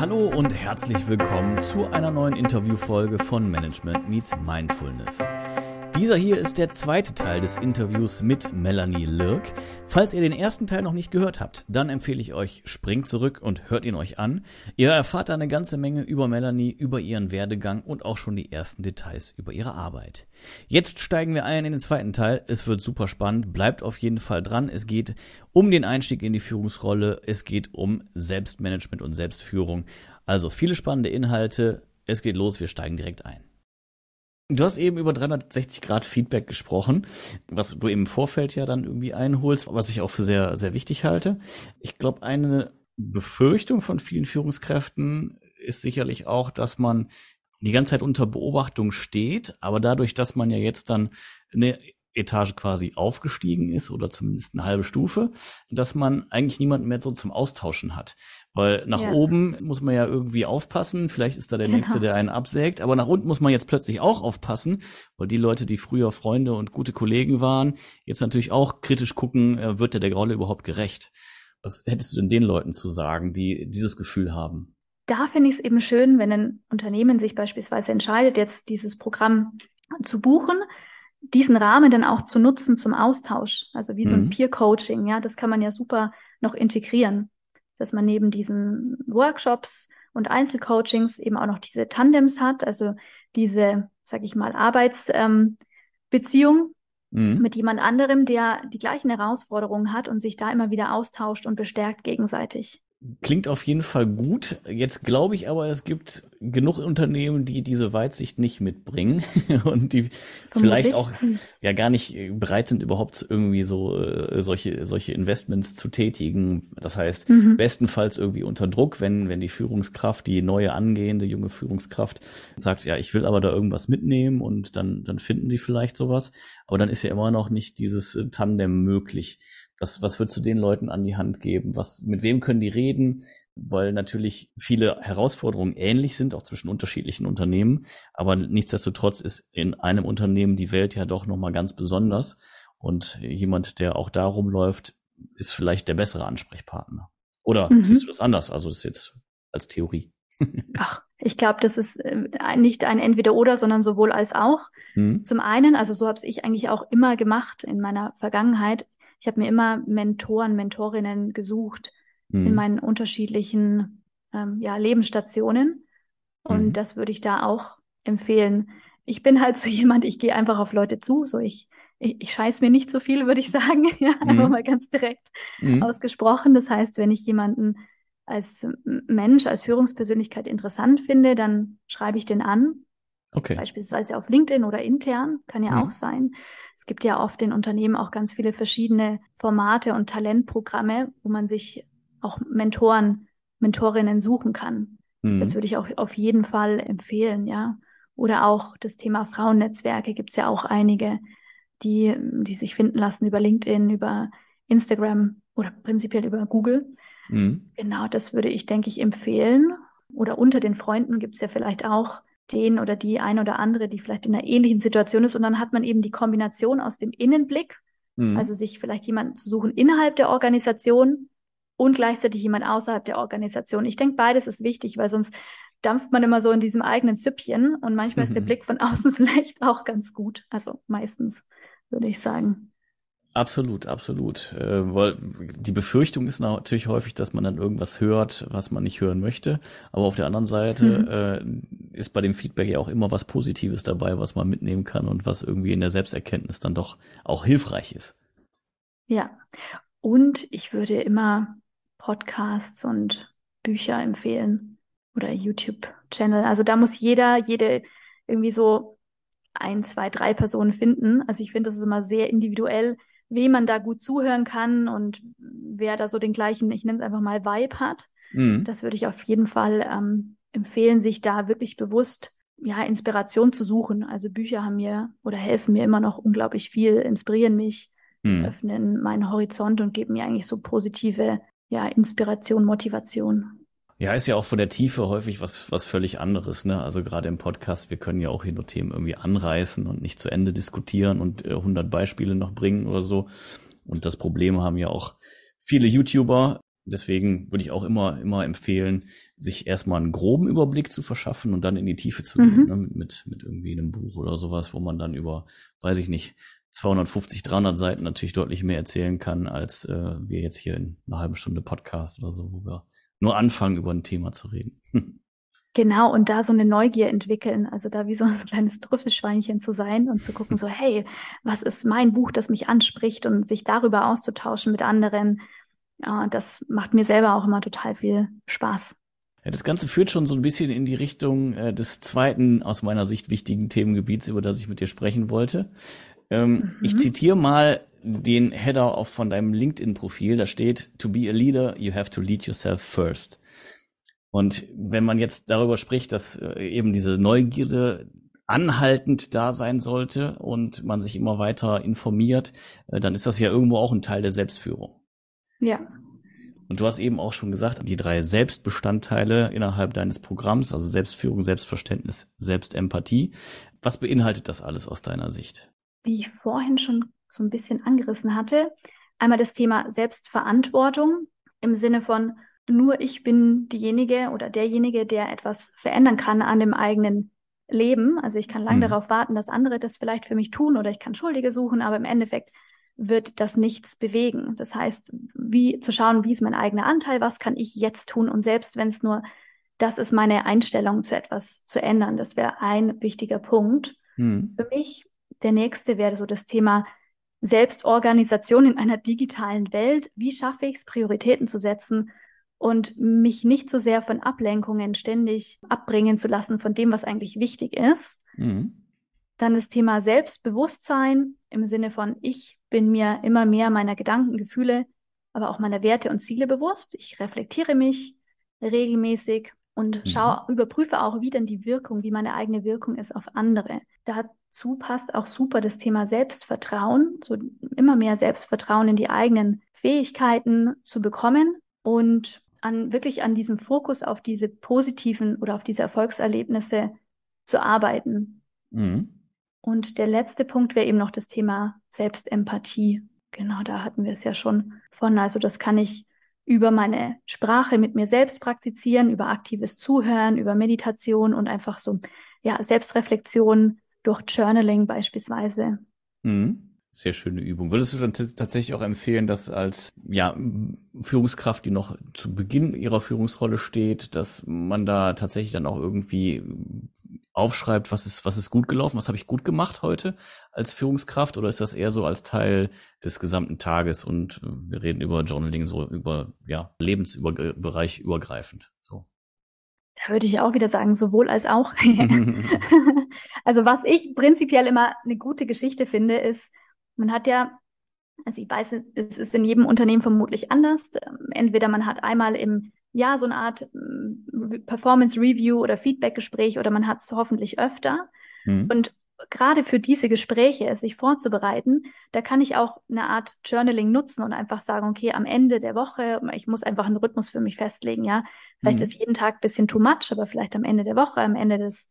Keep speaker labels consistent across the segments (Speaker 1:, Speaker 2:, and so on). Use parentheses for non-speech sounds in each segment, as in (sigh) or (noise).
Speaker 1: Hallo und herzlich willkommen zu einer neuen Interviewfolge von Management Meets Mindfulness. Dieser hier ist der zweite Teil des Interviews mit Melanie Lirk. Falls ihr den ersten Teil noch nicht gehört habt, dann empfehle ich euch, springt zurück und hört ihn euch an. Ihr erfahrt da eine ganze Menge über Melanie, über ihren Werdegang und auch schon die ersten Details über ihre Arbeit. Jetzt steigen wir ein in den zweiten Teil. Es wird super spannend. Bleibt auf jeden Fall dran. Es geht um den Einstieg in die Führungsrolle. Es geht um Selbstmanagement und Selbstführung. Also viele spannende Inhalte. Es geht los. Wir steigen direkt ein. Du hast eben über 360 Grad Feedback gesprochen, was du im Vorfeld ja dann irgendwie einholst, was ich auch für sehr, sehr wichtig halte. Ich glaube, eine Befürchtung von vielen Führungskräften ist sicherlich auch, dass man die ganze Zeit unter Beobachtung steht, aber dadurch, dass man ja jetzt dann eine Etage quasi aufgestiegen ist oder zumindest eine halbe Stufe, dass man eigentlich niemanden mehr so zum Austauschen hat. Weil nach ja. oben muss man ja irgendwie aufpassen, vielleicht ist da der genau. Nächste, der einen absägt, aber nach unten muss man jetzt plötzlich auch aufpassen, weil die Leute, die früher Freunde und gute Kollegen waren, jetzt natürlich auch kritisch gucken, äh, wird der der Rolle überhaupt gerecht? Was hättest du denn den Leuten zu sagen, die dieses Gefühl haben?
Speaker 2: Da finde ich es eben schön, wenn ein Unternehmen sich beispielsweise entscheidet, jetzt dieses Programm zu buchen, diesen Rahmen dann auch zu nutzen zum Austausch, also wie so ein mhm. Peer-Coaching, ja, das kann man ja super noch integrieren, dass man neben diesen Workshops und Einzelcoachings eben auch noch diese Tandems hat, also diese, sag ich mal, Arbeitsbeziehung ähm, mhm. mit jemand anderem, der die gleichen Herausforderungen hat und sich da immer wieder austauscht und bestärkt gegenseitig.
Speaker 1: Klingt auf jeden Fall gut. Jetzt glaube ich aber, es gibt genug Unternehmen, die diese Weitsicht nicht mitbringen (laughs) und die Vermutlich. vielleicht auch ja gar nicht bereit sind, überhaupt irgendwie so äh, solche solche Investments zu tätigen. Das heißt, mhm. bestenfalls irgendwie unter Druck, wenn wenn die Führungskraft, die neue angehende junge Führungskraft sagt, ja, ich will aber da irgendwas mitnehmen und dann dann finden die vielleicht sowas, aber dann ist ja immer noch nicht dieses Tandem möglich. Was, was würdest du den Leuten an die Hand geben? Was, mit wem können die reden? Weil natürlich viele Herausforderungen ähnlich sind, auch zwischen unterschiedlichen Unternehmen. Aber nichtsdestotrotz ist in einem Unternehmen die Welt ja doch nochmal ganz besonders. Und jemand, der auch da rumläuft, ist vielleicht der bessere Ansprechpartner. Oder mhm. siehst du das anders? Also das ist jetzt als Theorie. (laughs)
Speaker 2: Ach, ich glaube, das ist äh, nicht ein Entweder-Oder, sondern sowohl als auch. Mhm. Zum einen, also so habe ich eigentlich auch immer gemacht in meiner Vergangenheit ich habe mir immer Mentoren, Mentorinnen gesucht mhm. in meinen unterschiedlichen ähm, ja, Lebensstationen. Und mhm. das würde ich da auch empfehlen. Ich bin halt so (laughs) jemand, ich gehe einfach auf Leute zu, so ich, ich, ich scheiß mir nicht so viel, würde ich (laughs) sagen, ja, mhm. einfach mal ganz direkt mhm. ausgesprochen. Das heißt, wenn ich jemanden als Mensch, als Führungspersönlichkeit interessant finde, dann schreibe ich den an Okay. Beispielsweise auf LinkedIn oder intern, kann ja mhm. auch sein. Es gibt ja oft in Unternehmen auch ganz viele verschiedene Formate und Talentprogramme, wo man sich auch Mentoren, Mentorinnen suchen kann. Mhm. Das würde ich auch auf jeden Fall empfehlen, ja. Oder auch das Thema Frauennetzwerke gibt es ja auch einige, die, die sich finden lassen über LinkedIn, über Instagram oder prinzipiell über Google. Mhm. Genau, das würde ich, denke ich, empfehlen. Oder unter den Freunden gibt es ja vielleicht auch den oder die ein oder andere, die vielleicht in einer ähnlichen Situation ist. Und dann hat man eben die Kombination aus dem Innenblick, mhm. also sich vielleicht jemanden zu suchen innerhalb der Organisation und gleichzeitig jemand außerhalb der Organisation. Ich denke, beides ist wichtig, weil sonst dampft man immer so in diesem eigenen Züppchen und manchmal mhm. ist der (laughs) Blick von außen (laughs) vielleicht auch ganz gut. Also meistens, würde ich sagen.
Speaker 1: Absolut, absolut. Äh, weil die Befürchtung ist natürlich häufig, dass man dann irgendwas hört, was man nicht hören möchte. Aber auf der anderen Seite mhm. äh, ist bei dem Feedback ja auch immer was Positives dabei, was man mitnehmen kann und was irgendwie in der Selbsterkenntnis dann doch auch hilfreich ist.
Speaker 2: Ja, und ich würde immer Podcasts und Bücher empfehlen oder YouTube-Channel. Also da muss jeder, jede irgendwie so ein, zwei, drei Personen finden. Also ich finde, das ist immer sehr individuell wem man da gut zuhören kann und wer da so den gleichen, ich nenne es einfach mal Vibe hat. Mhm. Das würde ich auf jeden Fall ähm, empfehlen, sich da wirklich bewusst ja Inspiration zu suchen. Also Bücher haben mir oder helfen mir immer noch unglaublich viel, inspirieren mich, mhm. öffnen meinen Horizont und geben mir eigentlich so positive ja Inspiration, Motivation.
Speaker 1: Ja, ist ja auch von der Tiefe häufig was, was völlig anderes, ne? Also gerade im Podcast, wir können ja auch hier nur Themen irgendwie anreißen und nicht zu Ende diskutieren und äh, 100 Beispiele noch bringen oder so. Und das Problem haben ja auch viele YouTuber, Deswegen würde ich auch immer, immer empfehlen, sich erstmal einen groben Überblick zu verschaffen und dann in die Tiefe zu gehen, mhm. ne? mit, mit irgendwie einem Buch oder sowas, wo man dann über, weiß ich nicht, 250, 300 Seiten natürlich deutlich mehr erzählen kann, als äh, wir jetzt hier in einer halben Stunde Podcast oder so, wo wir nur anfangen, über ein Thema zu reden. (laughs)
Speaker 2: Genau, und da so eine Neugier entwickeln, also da wie so ein (laughs) kleines Trüffelschweinchen zu sein und zu gucken, so, (laughs) hey, was ist mein Buch, das mich anspricht und sich darüber auszutauschen mit anderen, das macht mir selber auch immer total viel Spaß.
Speaker 1: Ja, das Ganze führt schon so ein bisschen in die Richtung äh, des zweiten, aus meiner Sicht wichtigen Themengebiets, über das ich mit dir sprechen wollte. Ähm, mhm. Ich zitiere mal den Header auf von deinem LinkedIn-Profil. Da steht, to be a leader, you have to lead yourself first. Und wenn man jetzt darüber spricht, dass äh, eben diese Neugierde anhaltend da sein sollte und man sich immer weiter informiert, äh, dann ist das ja irgendwo auch ein Teil der Selbstführung.
Speaker 2: Ja.
Speaker 1: Und du hast eben auch schon gesagt, die drei Selbstbestandteile innerhalb deines Programms, also Selbstführung, Selbstverständnis, Selbstempathie. Was beinhaltet das alles aus deiner Sicht?
Speaker 2: Wie ich vorhin schon so ein bisschen angerissen hatte, einmal das Thema Selbstverantwortung im Sinne von, nur ich bin diejenige oder derjenige, der etwas verändern kann an dem eigenen Leben. Also ich kann lange mhm. darauf warten, dass andere das vielleicht für mich tun oder ich kann Schuldige suchen, aber im Endeffekt wird das nichts bewegen. Das heißt, wie zu schauen, wie ist mein eigener Anteil, was kann ich jetzt tun und selbst wenn es nur das ist meine Einstellung zu etwas zu ändern. Das wäre ein wichtiger Punkt. Mhm. Für mich der nächste wäre so das Thema Selbstorganisation in einer digitalen Welt. Wie schaffe ich es, Prioritäten zu setzen und mich nicht so sehr von Ablenkungen ständig abbringen zu lassen von dem, was eigentlich wichtig ist. Mhm. Dann das Thema Selbstbewusstsein im Sinne von, ich bin mir immer mehr meiner Gedanken, Gefühle, aber auch meiner Werte und Ziele bewusst. Ich reflektiere mich regelmäßig und mhm. schaue, überprüfe auch, wie denn die Wirkung, wie meine eigene Wirkung ist auf andere. Dazu passt auch super das Thema Selbstvertrauen, so immer mehr Selbstvertrauen in die eigenen Fähigkeiten zu bekommen und an wirklich an diesem Fokus auf diese positiven oder auf diese Erfolgserlebnisse zu arbeiten. Mhm. Und der letzte Punkt wäre eben noch das Thema Selbstempathie. Genau, da hatten wir es ja schon von. Also das kann ich über meine Sprache mit mir selbst praktizieren, über aktives Zuhören, über Meditation und einfach so, ja, Selbstreflexion durch Journaling beispielsweise.
Speaker 1: Mhm. Sehr schöne Übung. Würdest du dann tatsächlich auch empfehlen, dass als ja, Führungskraft, die noch zu Beginn ihrer Führungsrolle steht, dass man da tatsächlich dann auch irgendwie aufschreibt, was ist, was ist gut gelaufen, was habe ich gut gemacht heute als Führungskraft oder ist das eher so als Teil des gesamten Tages und wir reden über Journaling so über ja, Lebensbereich übergreifend.
Speaker 2: Da würde ich auch wieder sagen, sowohl als auch. (laughs) (laughs) also was ich prinzipiell immer eine gute Geschichte finde, ist, man hat ja, also ich weiß, es ist in jedem Unternehmen vermutlich anders. Entweder man hat einmal im Jahr so eine Art mm, Performance Review oder Feedback Gespräch oder man hat es hoffentlich öfter. Mhm. Und gerade für diese Gespräche, sich vorzubereiten, da kann ich auch eine Art Journaling nutzen und einfach sagen, okay, am Ende der Woche, ich muss einfach einen Rhythmus für mich festlegen, ja. Vielleicht mhm. ist jeden Tag ein bisschen too much, aber vielleicht am Ende der Woche, am Ende des,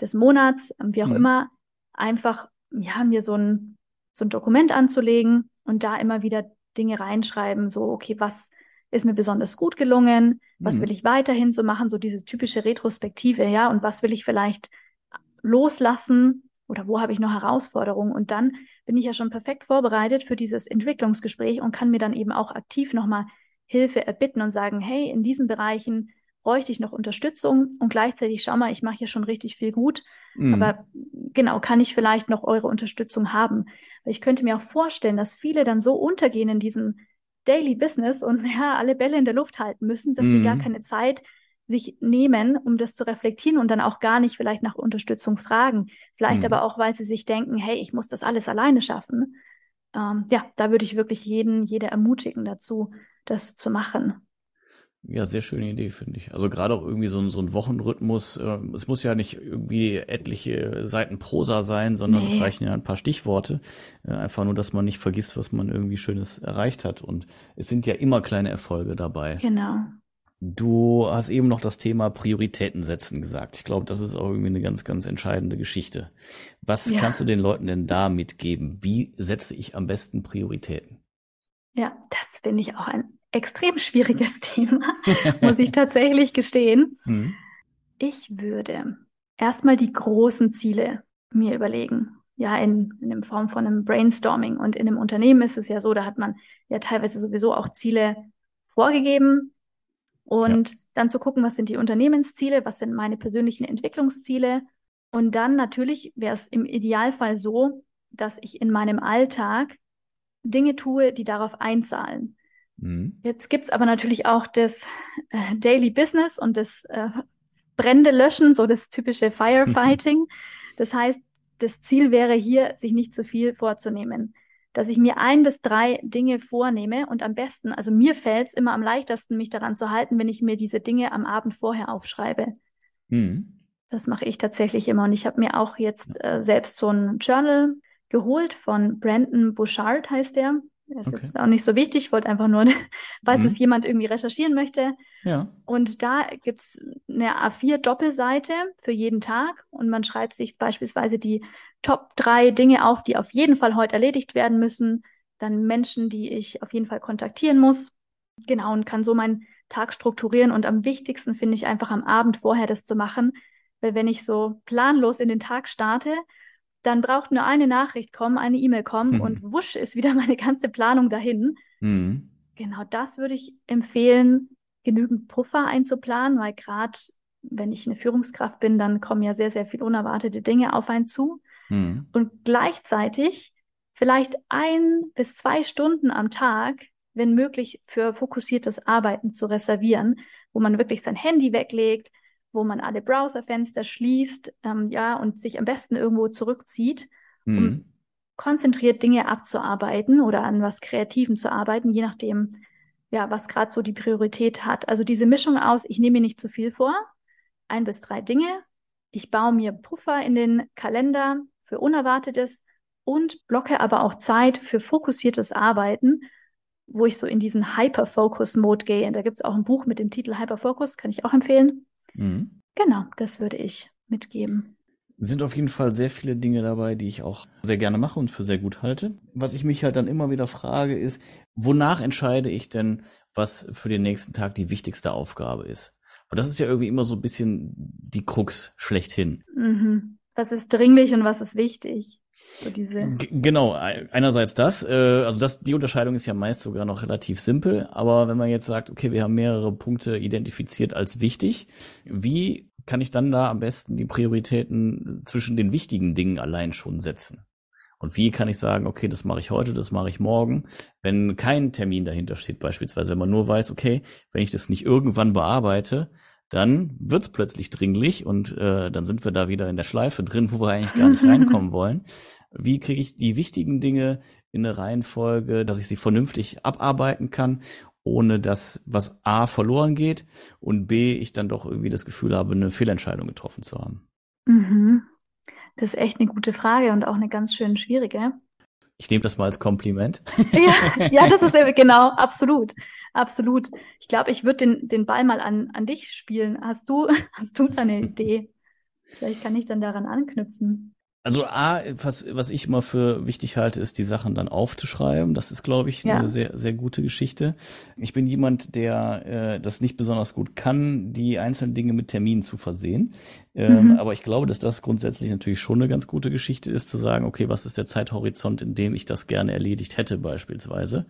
Speaker 2: des Monats, wie auch mhm. immer, einfach, ja, mir so ein, so ein Dokument anzulegen und da immer wieder Dinge reinschreiben, so, okay, was ist mir besonders gut gelungen, was mhm. will ich weiterhin so machen, so diese typische Retrospektive, ja, und was will ich vielleicht loslassen oder wo habe ich noch Herausforderungen und dann bin ich ja schon perfekt vorbereitet für dieses Entwicklungsgespräch und kann mir dann eben auch aktiv nochmal Hilfe erbitten und sagen, hey, in diesen Bereichen bräuchte ich noch Unterstützung und gleichzeitig, schau mal, ich mache hier schon richtig viel gut, mhm. aber genau, kann ich vielleicht noch eure Unterstützung haben? Weil ich könnte mir auch vorstellen, dass viele dann so untergehen in diesem Daily Business und ja, alle Bälle in der Luft halten müssen, dass mhm. sie gar mhm. keine Zeit sich nehmen, um das zu reflektieren und dann auch gar nicht vielleicht nach Unterstützung fragen. Vielleicht mhm. aber auch, weil sie sich denken, hey, ich muss das alles alleine schaffen. Ähm, ja, da würde ich wirklich jeden, jede ermutigen dazu, das zu machen.
Speaker 1: Ja, sehr schöne Idee, finde ich. Also gerade auch irgendwie so ein, so ein Wochenrhythmus. Äh, es muss ja nicht irgendwie etliche Seiten Prosa sein, sondern nee. es reichen ja ein paar Stichworte. Äh, einfach nur, dass man nicht vergisst, was man irgendwie Schönes erreicht hat. Und es sind ja immer kleine Erfolge dabei.
Speaker 2: Genau.
Speaker 1: Du hast eben noch das Thema Prioritäten setzen gesagt. Ich glaube, das ist auch irgendwie eine ganz, ganz entscheidende Geschichte. Was ja. kannst du den Leuten denn da mitgeben? Wie setze ich am besten Prioritäten?
Speaker 2: Ja, das finde ich auch ein extrem schwieriges (laughs) Thema, muss ich tatsächlich gestehen. Mhm. Ich würde erstmal die großen Ziele mir überlegen. Ja, in, in Form von einem Brainstorming. Und in einem Unternehmen ist es ja so, da hat man ja teilweise sowieso auch Ziele vorgegeben. Und ja. dann zu gucken, was sind die Unternehmensziele, was sind meine persönlichen Entwicklungsziele. Und dann natürlich wäre es im Idealfall so, dass ich in meinem Alltag Dinge tue, die darauf einzahlen. Mhm. Jetzt gibt's aber natürlich auch das äh, Daily Business und das äh, Brände löschen, so das typische (laughs) Firefighting. das heißt, das Ziel wäre hier, sich nicht zu viel vorzunehmen. Dass ich mir ein bis drei Dinge vornehme und am besten, also mir fällt es immer am leichtesten, mich daran zu halten, wenn ich mir diese Dinge am Abend vorher aufschreibe. Mhm. Das mache ich tatsächlich immer. Und ich habe mir auch jetzt äh, selbst so ein Journal geholt von Brandon Bouchard, heißt der. Das ist okay. jetzt auch nicht so wichtig, ich wollte einfach nur, (laughs) falls mhm. es jemand irgendwie recherchieren möchte. Ja. Und da gibt's eine A4-Doppelseite für jeden Tag und man schreibt sich beispielsweise die Top drei Dinge auf, die auf jeden Fall heute erledigt werden müssen. Dann Menschen, die ich auf jeden Fall kontaktieren muss. Genau, und kann so meinen Tag strukturieren. Und am wichtigsten finde ich einfach am Abend vorher das zu machen. Weil wenn ich so planlos in den Tag starte, dann braucht nur eine Nachricht kommen, eine E-Mail kommen hm. und wusch ist wieder meine ganze Planung dahin. Hm. Genau das würde ich empfehlen, genügend Puffer einzuplanen, weil gerade wenn ich eine Führungskraft bin, dann kommen ja sehr, sehr viel unerwartete Dinge auf einen zu. Hm. Und gleichzeitig vielleicht ein bis zwei Stunden am Tag, wenn möglich, für fokussiertes Arbeiten zu reservieren, wo man wirklich sein Handy weglegt, wo man alle Browserfenster schließt, ähm, ja, und sich am besten irgendwo zurückzieht, um mhm. konzentriert Dinge abzuarbeiten oder an was Kreativem zu arbeiten, je nachdem, ja, was gerade so die Priorität hat. Also diese Mischung aus, ich nehme mir nicht zu viel vor, ein bis drei Dinge, ich baue mir Puffer in den Kalender für Unerwartetes und blocke aber auch Zeit für fokussiertes Arbeiten, wo ich so in diesen Hyper-Focus-Mode gehe. Und da gibt es auch ein Buch mit dem Titel Hyper-Focus, kann ich auch empfehlen. Mhm. Genau, das würde ich mitgeben.
Speaker 1: Sind auf jeden Fall sehr viele Dinge dabei, die ich auch sehr gerne mache und für sehr gut halte. Was ich mich halt dann immer wieder frage, ist, wonach entscheide ich denn, was für den nächsten Tag die wichtigste Aufgabe ist? Und das ist ja irgendwie immer so ein bisschen die Krux schlechthin.
Speaker 2: Mhm. Was ist dringlich und was ist wichtig?
Speaker 1: So diese genau, einerseits das, äh, also das, die Unterscheidung ist ja meist sogar noch relativ simpel, aber wenn man jetzt sagt, okay, wir haben mehrere Punkte identifiziert als wichtig, wie kann ich dann da am besten die Prioritäten zwischen den wichtigen Dingen allein schon setzen? Und wie kann ich sagen, okay, das mache ich heute, das mache ich morgen, wenn kein Termin dahinter steht, beispielsweise, wenn man nur weiß, okay, wenn ich das nicht irgendwann bearbeite, dann wird's plötzlich dringlich und äh, dann sind wir da wieder in der Schleife drin, wo wir eigentlich gar nicht reinkommen wollen. Wie kriege ich die wichtigen Dinge in eine Reihenfolge, dass ich sie vernünftig abarbeiten kann, ohne dass was A verloren geht und B ich dann doch irgendwie das Gefühl habe, eine Fehlentscheidung getroffen zu haben?
Speaker 2: Mhm. Das ist echt eine gute Frage und auch eine ganz schön schwierige.
Speaker 1: Ich nehme das mal als Kompliment. (laughs)
Speaker 2: ja, ja, das ist genau, absolut. Absolut. Ich glaube, ich würde den, den Ball mal an, an dich spielen. Hast du, (laughs) hast du da eine Idee? Vielleicht kann ich dann daran anknüpfen.
Speaker 1: Also A, was, was ich immer für wichtig halte, ist, die Sachen dann aufzuschreiben. Das ist, glaube ich, ja. eine sehr, sehr gute Geschichte. Ich bin jemand, der äh, das nicht besonders gut kann, die einzelnen Dinge mit Terminen zu versehen. Ähm, mhm. Aber ich glaube, dass das grundsätzlich natürlich schon eine ganz gute Geschichte ist, zu sagen, okay, was ist der Zeithorizont, in dem ich das gerne erledigt hätte, beispielsweise.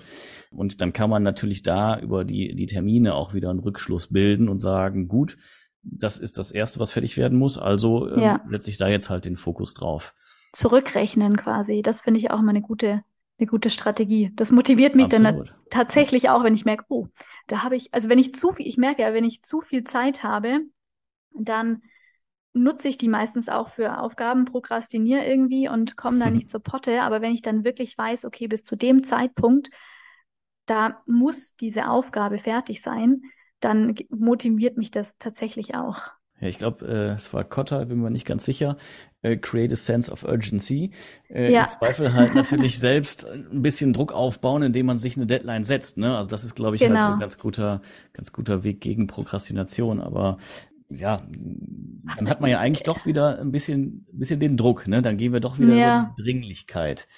Speaker 1: Und dann kann man natürlich da über die, die Termine auch wieder einen Rückschluss bilden und sagen, gut, das ist das Erste, was fertig werden muss. Also ähm, ja. setze ich da jetzt halt den Fokus drauf.
Speaker 2: Zurückrechnen quasi, das finde ich auch mal eine gute, eine gute Strategie. Das motiviert mich Absolut. dann tatsächlich auch, wenn ich merke, oh, da habe ich, also wenn ich zu viel, ich merke ja, wenn ich zu viel Zeit habe, dann nutze ich die meistens auch für Aufgaben, prokrastiniere irgendwie und komme da (laughs) nicht zur Potte. Aber wenn ich dann wirklich weiß, okay, bis zu dem Zeitpunkt, da muss diese Aufgabe fertig sein, dann motiviert mich das tatsächlich auch.
Speaker 1: Ja, ich glaube, äh, es war Cotta, bin mir nicht ganz sicher. Äh, create a sense of urgency. Äh, ja. Im Zweifel halt natürlich (laughs) selbst ein bisschen Druck aufbauen, indem man sich eine Deadline setzt. Ne? Also das ist, glaube ich, genau. halt so ein genau. ganz guter, ganz guter Weg gegen Prokrastination. Aber ja, dann hat man ja eigentlich doch wieder ein bisschen, ein bisschen den Druck. Ne? Dann gehen wir doch wieder ja. über die Dringlichkeit.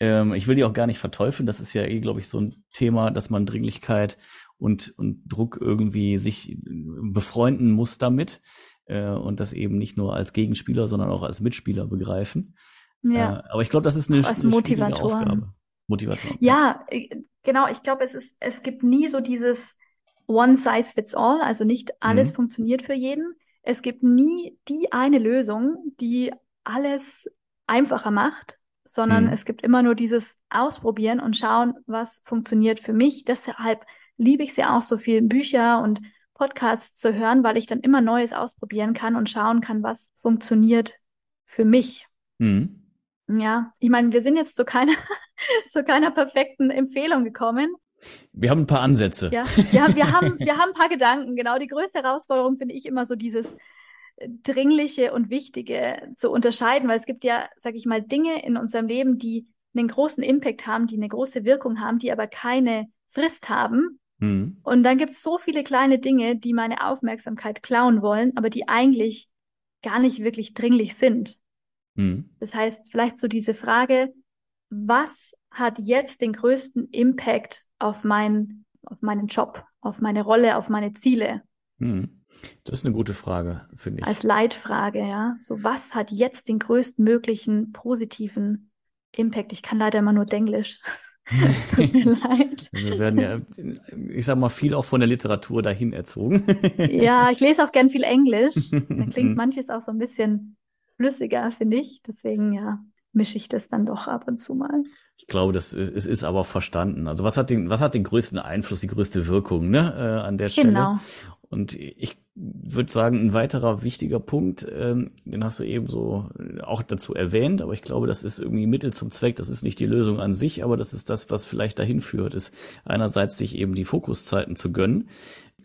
Speaker 1: Ähm, ich will die auch gar nicht verteufeln. Das ist ja eh, glaube ich, so ein Thema, dass man Dringlichkeit und, und Druck irgendwie sich befreunden muss damit äh, und das eben nicht nur als Gegenspieler, sondern auch als Mitspieler begreifen. Ja. Äh, aber ich glaube, das ist eine,
Speaker 2: als eine Motivator. Aufgabe.
Speaker 1: Motivator.
Speaker 2: Ja, äh, genau. Ich glaube, es ist, es gibt nie so dieses One Size Fits All. Also nicht alles mhm. funktioniert für jeden. Es gibt nie die eine Lösung, die alles einfacher macht, sondern mhm. es gibt immer nur dieses Ausprobieren und schauen, was funktioniert für mich. Deshalb liebe ich es ja auch so viel, Bücher und Podcasts zu hören, weil ich dann immer Neues ausprobieren kann und schauen kann, was funktioniert für mich. Mhm. Ja, ich meine, wir sind jetzt zu keiner, (laughs) zu keiner perfekten Empfehlung gekommen.
Speaker 1: Wir haben ein paar Ansätze.
Speaker 2: Ja, wir, wir, haben, (laughs) wir haben ein paar Gedanken. Genau, die größte Herausforderung finde ich immer so dieses Dringliche und Wichtige zu unterscheiden, weil es gibt ja, sag ich mal, Dinge in unserem Leben, die einen großen Impact haben, die eine große Wirkung haben, die aber keine Frist haben. Mhm. Und dann gibt es so viele kleine Dinge, die meine Aufmerksamkeit klauen wollen, aber die eigentlich gar nicht wirklich dringlich sind. Mhm. Das heißt, vielleicht so diese Frage, was hat jetzt den größten Impact auf, mein, auf meinen Job, auf meine Rolle, auf meine Ziele?
Speaker 1: Mhm. Das ist eine gute Frage, finde ich.
Speaker 2: Als Leitfrage, ja. So, was hat jetzt den größtmöglichen positiven Impact? Ich kann leider immer nur Denglisch. (laughs) Es tut mir (laughs) leid.
Speaker 1: Wir werden ja, ich sag mal, viel auch von der Literatur dahin erzogen. (laughs)
Speaker 2: Ja, ich lese auch gern viel Englisch. Da (laughs) klingt manches auch so ein bisschen flüssiger, finde ich. Deswegen, ja, mische ich das dann doch ab und zu mal.
Speaker 1: Ich glaube, das ist, es ist aber verstanden. Also was hat den, was hat den größten Einfluss, die größte Wirkung, ne, äh, an der Stelle? Genau. Und ich würde sagen, ein weiterer wichtiger Punkt, ähm, den hast du eben so auch dazu erwähnt, aber ich glaube, das ist irgendwie Mittel zum Zweck. Das ist nicht die Lösung an sich, aber das ist das, was vielleicht dahin führt, ist einerseits sich eben die Fokuszeiten zu gönnen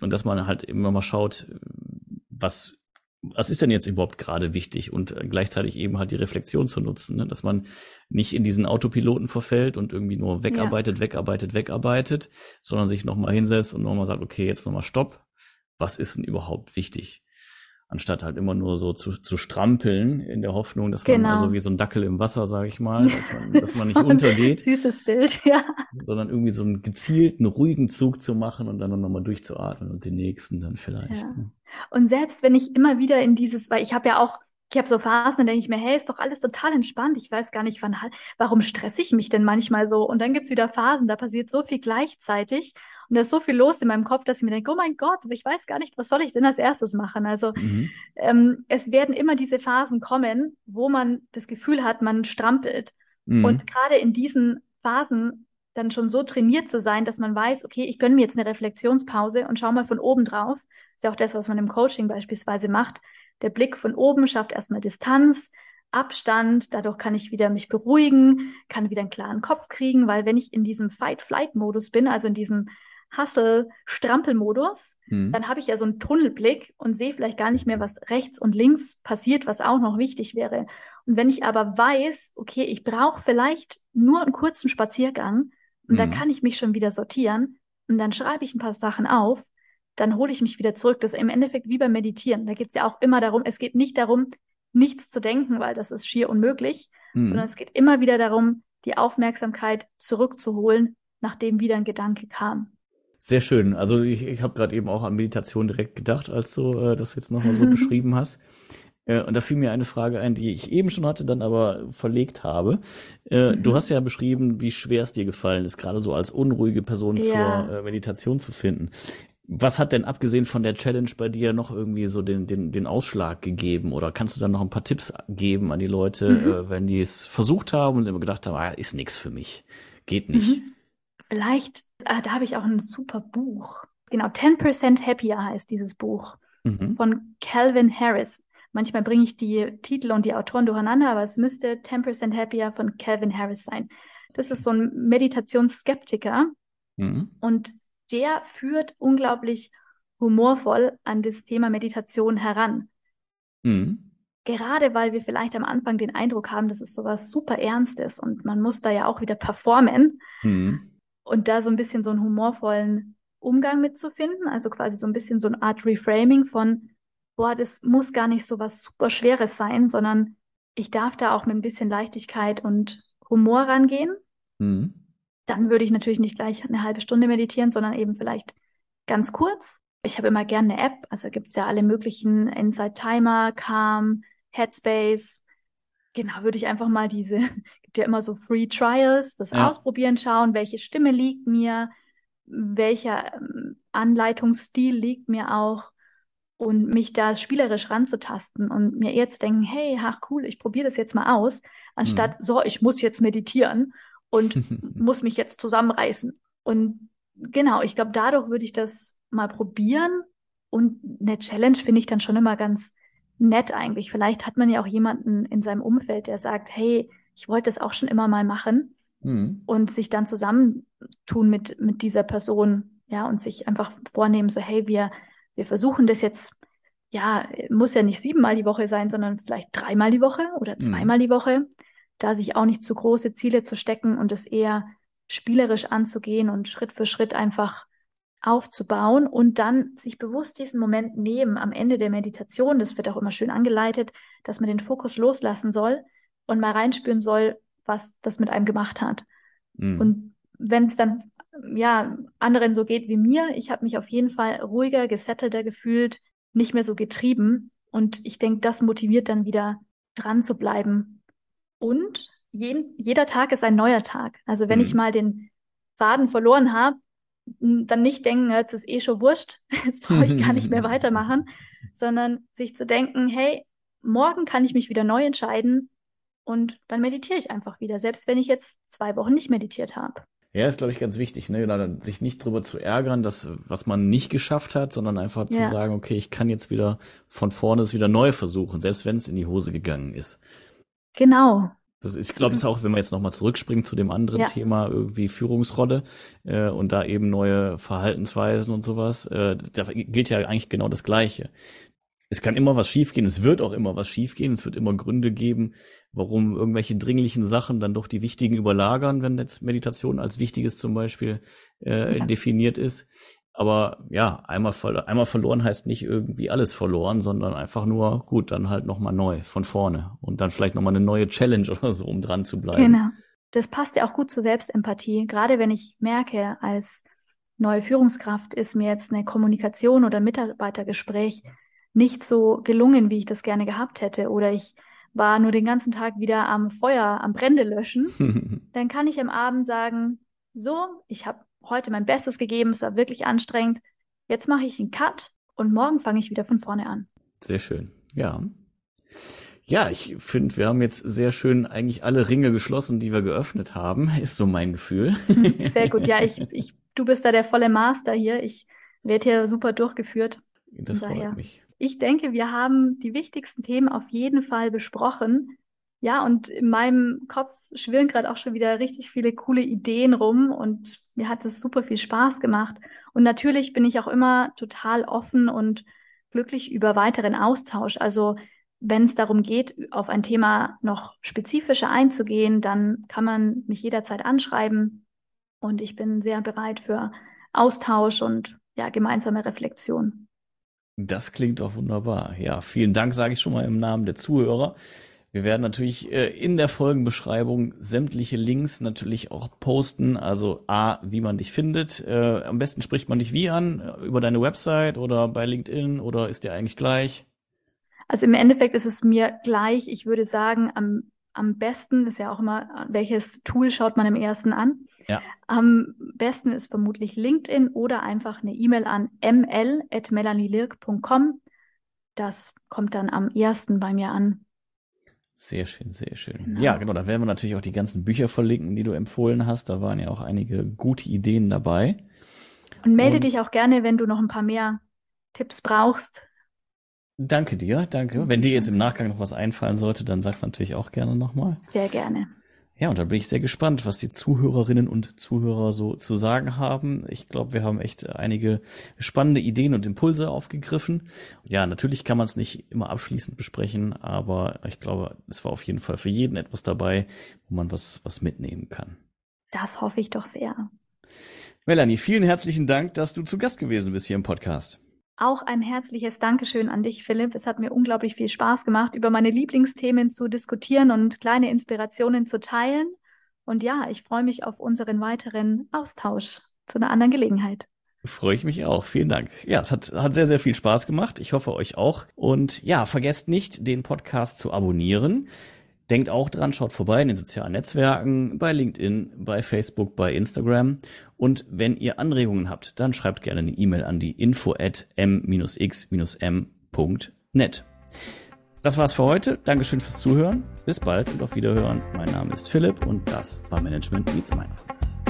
Speaker 1: und dass man halt immer mal schaut, was was ist denn jetzt überhaupt gerade wichtig und gleichzeitig eben halt die Reflexion zu nutzen, ne? dass man nicht in diesen Autopiloten verfällt und irgendwie nur wegarbeitet, ja. wegarbeitet, wegarbeitet, sondern sich nochmal hinsetzt und nochmal sagt, okay, jetzt nochmal Stopp, was ist denn überhaupt wichtig? Anstatt halt immer nur so zu, zu strampeln in der Hoffnung, dass genau. man also wie so ein Dackel im Wasser, sage ich mal, dass man, (laughs) dass man nicht untergeht.
Speaker 2: Süßes Bild, (laughs) ja.
Speaker 1: Sondern irgendwie so einen gezielten, ruhigen Zug zu machen und dann nochmal durchzuatmen und den nächsten dann vielleicht. Ja. Ne?
Speaker 2: Und selbst wenn ich immer wieder in dieses, weil ich habe ja auch ich habe so Phasen, dann denke ich mir, hey, ist doch alles total entspannt. Ich weiß gar nicht, wann, warum stresse ich mich denn manchmal so? Und dann gibt's wieder Phasen, da passiert so viel gleichzeitig. Und da ist so viel los in meinem Kopf, dass ich mir denke, oh mein Gott, ich weiß gar nicht, was soll ich denn als erstes machen? Also mhm. ähm, es werden immer diese Phasen kommen, wo man das Gefühl hat, man strampelt. Mhm. Und gerade in diesen Phasen dann schon so trainiert zu sein, dass man weiß, okay, ich gönne mir jetzt eine Reflexionspause und schau mal von oben drauf. Das ist ja auch das, was man im Coaching beispielsweise macht. Der Blick von oben schafft erstmal Distanz, Abstand, dadurch kann ich wieder mich beruhigen, kann wieder einen klaren Kopf kriegen, weil wenn ich in diesem Fight-Flight-Modus bin, also in diesem Hustle-Strampelmodus, mhm. dann habe ich ja so einen Tunnelblick und sehe vielleicht gar nicht mehr, was rechts und links passiert, was auch noch wichtig wäre. Und wenn ich aber weiß, okay, ich brauche vielleicht nur einen kurzen Spaziergang und mhm. dann kann ich mich schon wieder sortieren und dann schreibe ich ein paar Sachen auf, dann hole ich mich wieder zurück. Das ist im Endeffekt wie beim Meditieren. Da geht es ja auch immer darum, es geht nicht darum, nichts zu denken, weil das ist schier unmöglich, mhm. sondern es geht immer wieder darum, die Aufmerksamkeit zurückzuholen, nachdem wieder ein Gedanke kam.
Speaker 1: Sehr schön. Also ich, ich habe gerade eben auch an Meditation direkt gedacht, als du äh, das jetzt nochmal so (laughs) beschrieben hast. Äh, und da fiel mir eine Frage ein, die ich eben schon hatte, dann aber verlegt habe. Äh, mhm. Du hast ja beschrieben, wie schwer es dir gefallen ist, gerade so als unruhige Person ja. zur äh, Meditation zu finden. Was hat denn abgesehen von der Challenge bei dir noch irgendwie so den, den, den Ausschlag gegeben? Oder kannst du dann noch ein paar Tipps geben an die Leute, mhm. äh, wenn die es versucht haben und immer gedacht haben, ah, ist nix für mich, geht nicht? Mhm.
Speaker 2: Vielleicht, äh, da habe ich auch ein super Buch. Genau, 10% Happier heißt dieses Buch mhm. von Calvin Harris. Manchmal bringe ich die Titel und die Autoren durcheinander, aber es müsste 10% Happier von Calvin Harris sein. Das ist so ein Meditationsskeptiker mhm. und der führt unglaublich humorvoll an das Thema Meditation heran. Mhm. Gerade weil wir vielleicht am Anfang den Eindruck haben, das ist sowas super Ernstes und man muss da ja auch wieder performen. Mhm und da so ein bisschen so einen humorvollen Umgang mitzufinden, also quasi so ein bisschen so eine Art Reframing von, boah, das muss gar nicht so was super Schweres sein, sondern ich darf da auch mit ein bisschen Leichtigkeit und Humor rangehen. Mhm. Dann würde ich natürlich nicht gleich eine halbe Stunde meditieren, sondern eben vielleicht ganz kurz. Ich habe immer gerne eine App, also gibt's ja alle möglichen Inside Timer, Calm, Headspace. Genau, würde ich einfach mal diese, gibt ja immer so Free Trials, das ja. ausprobieren, schauen, welche Stimme liegt mir, welcher ähm, Anleitungsstil liegt mir auch und mich da spielerisch ranzutasten und mir eher zu denken, hey, ach cool, ich probiere das jetzt mal aus, anstatt, mhm. so, ich muss jetzt meditieren und (laughs) muss mich jetzt zusammenreißen. Und genau, ich glaube, dadurch würde ich das mal probieren und eine Challenge finde ich dann schon immer ganz nett eigentlich. Vielleicht hat man ja auch jemanden in seinem Umfeld, der sagt, hey, ich wollte das auch schon immer mal machen mhm. und sich dann zusammentun mit, mit dieser Person, ja, und sich einfach vornehmen, so, hey, wir, wir versuchen das jetzt, ja, muss ja nicht siebenmal die Woche sein, sondern vielleicht dreimal die Woche oder mhm. zweimal mhm. die Woche, da sich auch nicht zu große Ziele zu stecken und es eher spielerisch anzugehen und Schritt für Schritt einfach aufzubauen und dann sich bewusst diesen Moment nehmen am Ende der Meditation. Das wird auch immer schön angeleitet, dass man den Fokus loslassen soll und mal reinspüren soll, was das mit einem gemacht hat. Mhm. Und wenn es dann ja anderen so geht wie mir, ich habe mich auf jeden Fall ruhiger, gesettelter gefühlt, nicht mehr so getrieben. Und ich denke, das motiviert dann wieder dran zu bleiben. Und jeden, jeder Tag ist ein neuer Tag. Also wenn mhm. ich mal den Faden verloren habe, dann nicht denken, jetzt ist eh schon wurscht, (laughs) jetzt brauche ich gar nicht mehr (laughs) weitermachen, sondern sich zu denken, hey, morgen kann ich mich wieder neu entscheiden und dann meditiere ich einfach wieder, selbst wenn ich jetzt zwei Wochen nicht meditiert habe.
Speaker 1: Ja, ist, glaube ich, ganz wichtig, ne? sich nicht drüber zu ärgern, dass, was man nicht geschafft hat, sondern einfach ja. zu sagen, okay, ich kann jetzt wieder von vorne es wieder neu versuchen, selbst wenn es in die Hose gegangen ist.
Speaker 2: Genau.
Speaker 1: Das ist, ich glaube, es ist auch, wenn wir jetzt nochmal zurückspringen zu dem anderen ja. Thema, irgendwie Führungsrolle äh, und da eben neue Verhaltensweisen und sowas, äh, da gilt ja eigentlich genau das Gleiche. Es kann immer was schiefgehen, es wird auch immer was schiefgehen, es wird immer Gründe geben, warum irgendwelche dringlichen Sachen dann doch die wichtigen überlagern, wenn jetzt Meditation als wichtiges zum Beispiel äh, ja. definiert ist. Aber ja, einmal, einmal verloren heißt nicht irgendwie alles verloren, sondern einfach nur, gut, dann halt nochmal neu, von vorne. Und dann vielleicht nochmal eine neue Challenge (laughs) oder so, um dran zu bleiben.
Speaker 2: Genau. Das passt ja auch gut zur Selbstempathie. Gerade wenn ich merke, als neue Führungskraft ist mir jetzt eine Kommunikation oder ein Mitarbeitergespräch nicht so gelungen, wie ich das gerne gehabt hätte. Oder ich war nur den ganzen Tag wieder am Feuer, am Brände löschen. (laughs) dann kann ich am Abend sagen, so, ich habe heute mein Bestes gegeben, es war wirklich anstrengend. Jetzt mache ich einen Cut und morgen fange ich wieder von vorne an.
Speaker 1: Sehr schön. Ja. Ja, ich finde, wir haben jetzt sehr schön eigentlich alle Ringe geschlossen, die wir geöffnet haben, ist so mein Gefühl. (laughs)
Speaker 2: Sehr gut. Ja, ich, ich, du bist da der volle Master hier. Ich werde hier super durchgeführt.
Speaker 1: Das freut mich.
Speaker 2: Ich denke, wir haben die wichtigsten Themen auf jeden Fall besprochen. Ja, und in meinem Kopf schwirren gerade auch schon wieder richtig viele coole Ideen rum und mir hat es super viel Spaß gemacht. Und natürlich bin ich auch immer total offen und glücklich über weiteren Austausch. Also wenn es darum geht, auf ein Thema noch spezifischer einzugehen, dann kann man mich jederzeit anschreiben und ich bin sehr bereit für Austausch und ja, gemeinsame Reflexion.
Speaker 1: Das klingt doch wunderbar. Ja, vielen Dank, sage ich schon mal im Namen der Zuhörer. Wir werden natürlich äh, in der Folgenbeschreibung sämtliche Links natürlich auch posten. Also A, wie man dich findet. Äh, am besten spricht man dich wie an? Über deine Website oder bei LinkedIn oder ist dir eigentlich gleich?
Speaker 2: Also im Endeffekt ist es mir gleich. Ich würde sagen, am, am besten ist ja auch immer, welches Tool schaut man im ersten an. Ja. Am besten ist vermutlich LinkedIn oder einfach eine E-Mail an ml.melanielirk.com. Das kommt dann am ersten bei mir an.
Speaker 1: Sehr schön, sehr schön. Genau. Ja, genau, da werden wir natürlich auch die ganzen Bücher verlinken, die du empfohlen hast. Da waren ja auch einige gute Ideen dabei.
Speaker 2: Und melde Und, dich auch gerne, wenn du noch ein paar mehr Tipps brauchst.
Speaker 1: Danke dir, danke. Wenn dir jetzt im Nachgang noch was einfallen sollte, dann sag's natürlich auch gerne nochmal.
Speaker 2: Sehr gerne.
Speaker 1: Ja, und da bin ich sehr gespannt, was die Zuhörerinnen und Zuhörer so zu sagen haben. Ich glaube, wir haben echt einige spannende Ideen und Impulse aufgegriffen. Ja, natürlich kann man es nicht immer abschließend besprechen, aber ich glaube, es war auf jeden Fall für jeden etwas dabei, wo man was, was mitnehmen kann.
Speaker 2: Das hoffe ich doch sehr.
Speaker 1: Melanie, vielen herzlichen Dank, dass du zu Gast gewesen bist hier im Podcast.
Speaker 2: Auch ein herzliches Dankeschön an dich, Philipp. Es hat mir unglaublich viel Spaß gemacht, über meine Lieblingsthemen zu diskutieren und kleine Inspirationen zu teilen. Und ja, ich freue mich auf unseren weiteren Austausch zu einer anderen Gelegenheit.
Speaker 1: Freue ich mich auch. Vielen Dank. Ja, es hat, hat sehr, sehr viel Spaß gemacht. Ich hoffe euch auch. Und ja, vergesst nicht, den Podcast zu abonnieren. Denkt auch dran, schaut vorbei in den sozialen Netzwerken, bei LinkedIn, bei Facebook, bei Instagram. Und wenn ihr Anregungen habt, dann schreibt gerne eine E-Mail an die info at m-x-m.net. Das war's für heute. Dankeschön fürs Zuhören. Bis bald und auf Wiederhören. Mein Name ist Philipp und das war Management Meets Mindfulness.